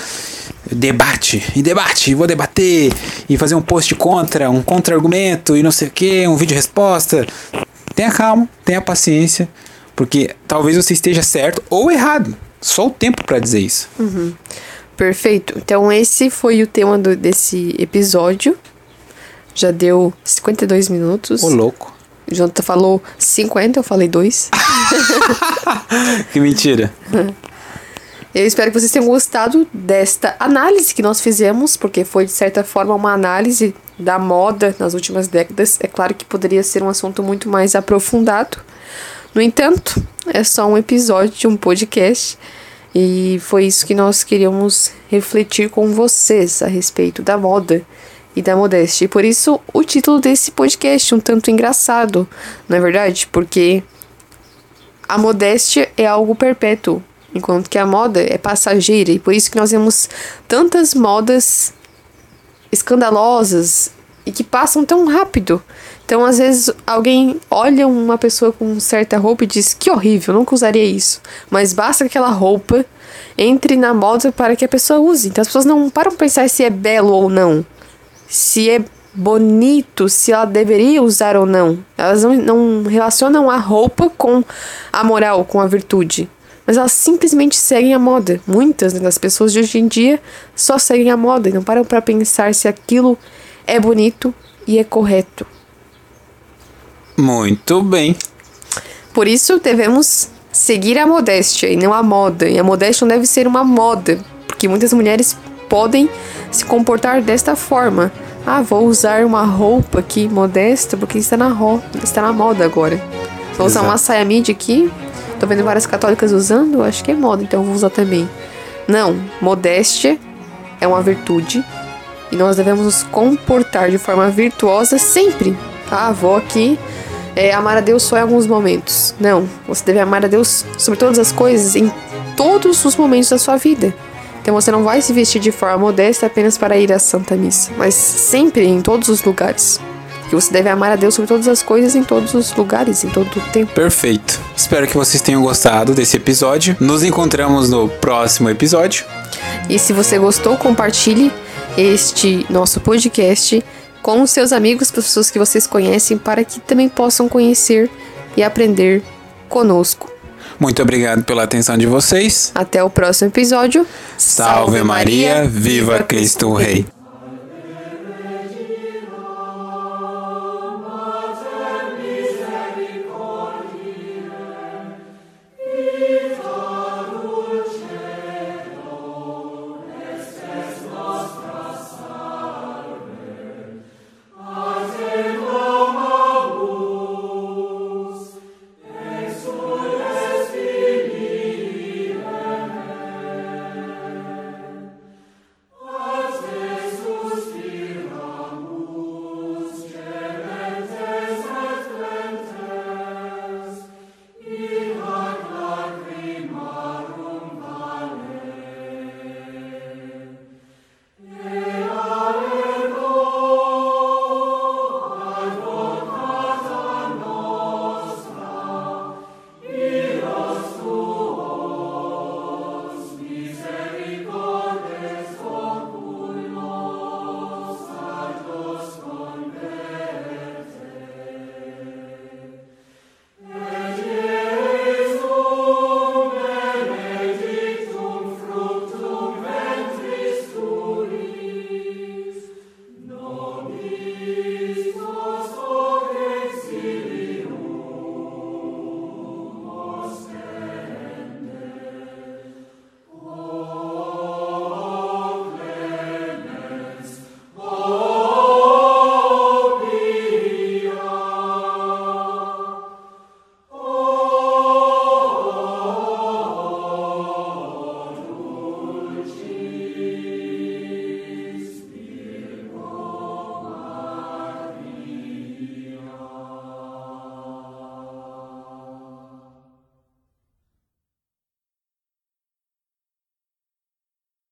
debate, e debate, e vou debater, e fazer um post contra, um contra-argumento, e não sei o que, um vídeo resposta. Tenha calma, tenha paciência, porque talvez você esteja certo ou errado. Só o tempo para dizer isso. Uhum. Perfeito. Então, esse foi o tema do, desse episódio. Já deu 52 minutos. Ô, louco. O Jonathan falou 50, eu falei 2. que mentira. Eu espero que vocês tenham gostado desta análise que nós fizemos, porque foi, de certa forma, uma análise da moda nas últimas décadas. É claro que poderia ser um assunto muito mais aprofundado. No entanto, é só um episódio de um podcast. E foi isso que nós queríamos refletir com vocês a respeito da moda e da modéstia. E por isso o título desse podcast, um tanto engraçado, não é verdade? Porque a modéstia é algo perpétuo, enquanto que a moda é passageira. E por isso que nós vemos tantas modas escandalosas e que passam tão rápido. Então, às vezes, alguém olha uma pessoa com certa roupa e diz: Que horrível, nunca usaria isso. Mas basta que aquela roupa entre na moda para que a pessoa use. Então, as pessoas não param para pensar se é belo ou não se é bonito, se ela deveria usar ou não. Elas não, não relacionam a roupa com a moral, com a virtude. Mas elas simplesmente seguem a moda. Muitas das pessoas de hoje em dia só seguem a moda e não param para pensar se aquilo é bonito e é correto. Muito bem. Por isso devemos seguir a modéstia e não a moda. E a modéstia não deve ser uma moda, porque muitas mulheres podem se comportar desta forma. Ah, vou usar uma roupa aqui modesta porque está na, ro está na moda agora. Vou usar uma saia midi aqui. Tô vendo várias católicas usando, acho que é moda, então vou usar também. Não, modéstia é uma virtude e nós devemos nos comportar de forma virtuosa sempre. Ah, vou aqui é, amar a Deus só em alguns momentos. Não, você deve amar a Deus sobre todas as coisas em todos os momentos da sua vida. Então você não vai se vestir de forma modesta apenas para ir à Santa Missa, mas sempre em todos os lugares. Que você deve amar a Deus sobre todas as coisas, em todos os lugares, em todo o tempo. Perfeito. Espero que vocês tenham gostado desse episódio. Nos encontramos no próximo episódio. E se você gostou, compartilhe este nosso podcast com os seus amigos, pessoas que vocês conhecem, para que também possam conhecer e aprender conosco. Muito obrigado pela atenção de vocês. Até o próximo episódio. Salve, Salve Maria, Maria, viva Cristo Rei.